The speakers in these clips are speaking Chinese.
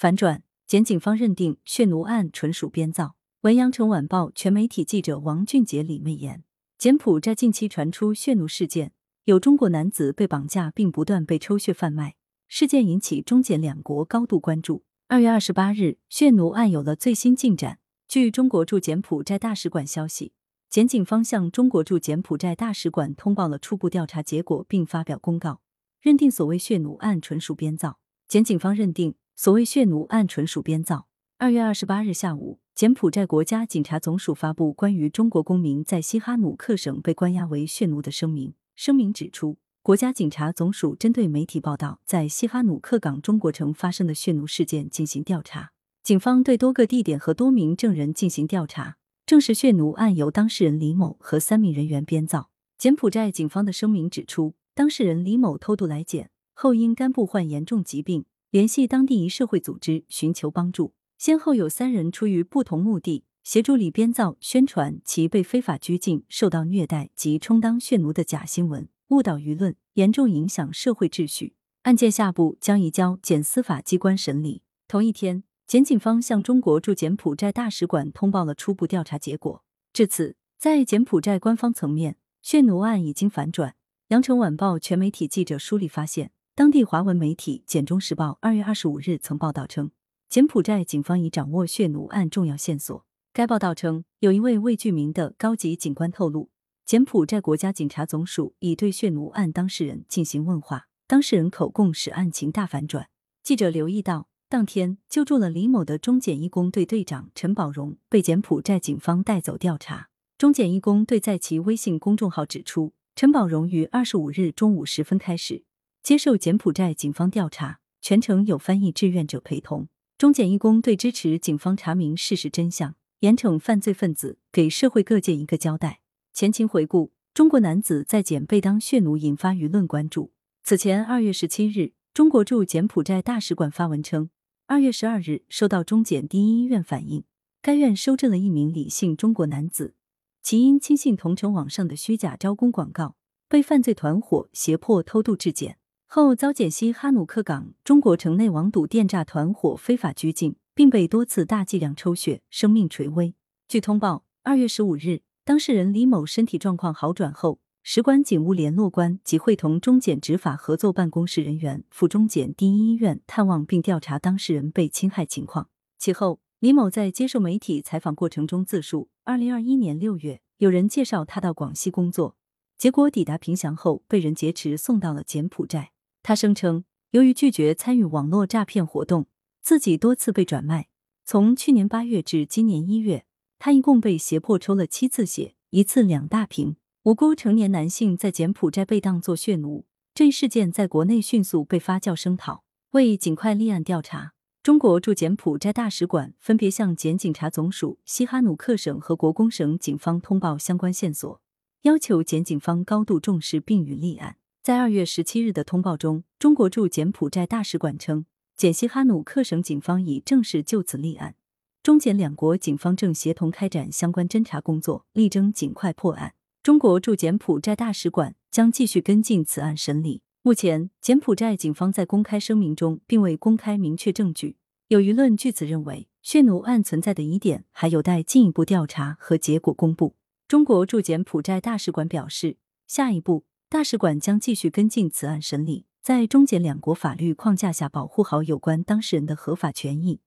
反转，检警方认定血奴案纯属编造。文阳城晚报全媒体记者王俊杰、李媚妍。柬埔寨近期传出血奴事件，有中国男子被绑架并不断被抽血贩卖，事件引起中柬两国高度关注。二月二十八日，血奴案有了最新进展。据中国驻柬埔寨大使馆消息，检警方向中国驻柬埔寨大使馆通报了初步调查结果，并发表公告，认定所谓血奴案纯属编造。检警方认定。所谓血奴案纯属编造。二月二十八日下午，柬埔寨国家警察总署发布关于中国公民在西哈努克省被关押为血奴的声明。声明指出，国家警察总署针对媒体报道在西哈努克港中国城发生的血奴事件进行调查，警方对多个地点和多名证人进行调查，证实血奴案由当事人李某和三名人员编造。柬埔寨警方的声明指出，当事人李某偷渡来柬后因肝部患严重疾病。联系当地一社会组织寻求帮助，先后有三人出于不同目的协助李编造、宣传其被非法拘禁、受到虐待及充当血奴的假新闻，误导舆论，严重影响社会秩序。案件下部将移交检司法机关审理。同一天，检警方向中国驻柬埔寨大使馆通报了初步调查结果。至此，在柬埔寨官方层面，血奴案已经反转。羊城晚报全媒体记者梳理发现。当地华文媒体《简中时报》二月二十五日曾报道称，柬埔寨警方已掌握血奴案重要线索。该报道称，有一位未具名的高级警官透露，柬埔寨国家警察总署已对血奴案当事人进行问话，当事人口供使案情大反转。记者留意到，当天救助了李某的中检一工队队长陈宝荣被柬埔寨警方带走调查。中检一工队在其微信公众号指出，陈宝荣于二十五日中午时分开始。接受柬埔寨警方调查，全程有翻译志愿者陪同。中柬义工队支持警方查明事实真相，严惩犯罪分子，给社会各界一个交代。前情回顾：中国男子在柬被当血奴，引发舆论关注。此前，二月十七日，中国驻柬埔寨大使馆发文称，二月十二日收到中柬第一医院反映，该院收治了一名李姓中国男子，其因轻信同城网上的虚假招工广告，被犯罪团伙胁迫偷渡至柬。后遭柬西哈努克港中国城内网赌电诈团伙非法拘禁，并被多次大剂量抽血，生命垂危。据通报，二月十五日，当事人李某身体状况好转后，使馆警务联络官即会同中检执法合作办公室人员赴中检第一医院探望并调查当事人被侵害情况。其后，李某在接受媒体采访过程中自述：二零二一年六月，有人介绍他到广西工作，结果抵达凭祥后被人劫持，送到了柬埔寨。他声称，由于拒绝参与网络诈骗活动，自己多次被转卖。从去年八月至今年一月，他一共被胁迫抽了七次血，一次两大瓶。无辜成年男性在柬埔寨被当作血奴，这一事件在国内迅速被发酵声讨。为尽快立案调查，中国驻柬埔寨大使馆分别向柬警察总署、西哈努克省和国公省警方通报相关线索，要求柬警方高度重视并予立案。在二月十七日的通报中，中国驻柬埔寨大使馆称，柬西哈努克省警方已正式就此立案，中柬两国警方正协同开展相关侦查工作，力争尽快破案。中国驻柬埔寨大使馆将继续跟进此案审理。目前，柬埔寨警方在公开声明中并未公开明确证据，有舆论据此认为，血奴案存在的疑点还有待进一步调查和结果公布。中国驻柬埔寨大使馆表示，下一步。大使馆将继续跟进此案审理，在中柬两国法律框架下保护好有关当事人的合法权益，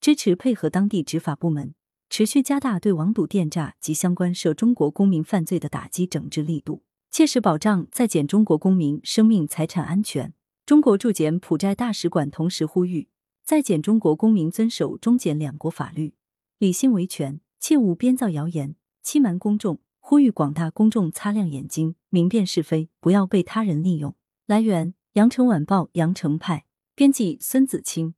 支持配合当地执法部门，持续加大对网赌电诈及相关涉中国公民犯罪的打击整治力度，切实保障在柬中国公民生命财产安全。中国驻柬埔寨大使馆同时呼吁，在柬中国公民遵守中柬两国法律，理性维权，切勿编造谣言，欺瞒公众。呼吁广大公众擦亮眼睛，明辨是非，不要被他人利用。来源：羊城晚报羊城派，编辑孙子清。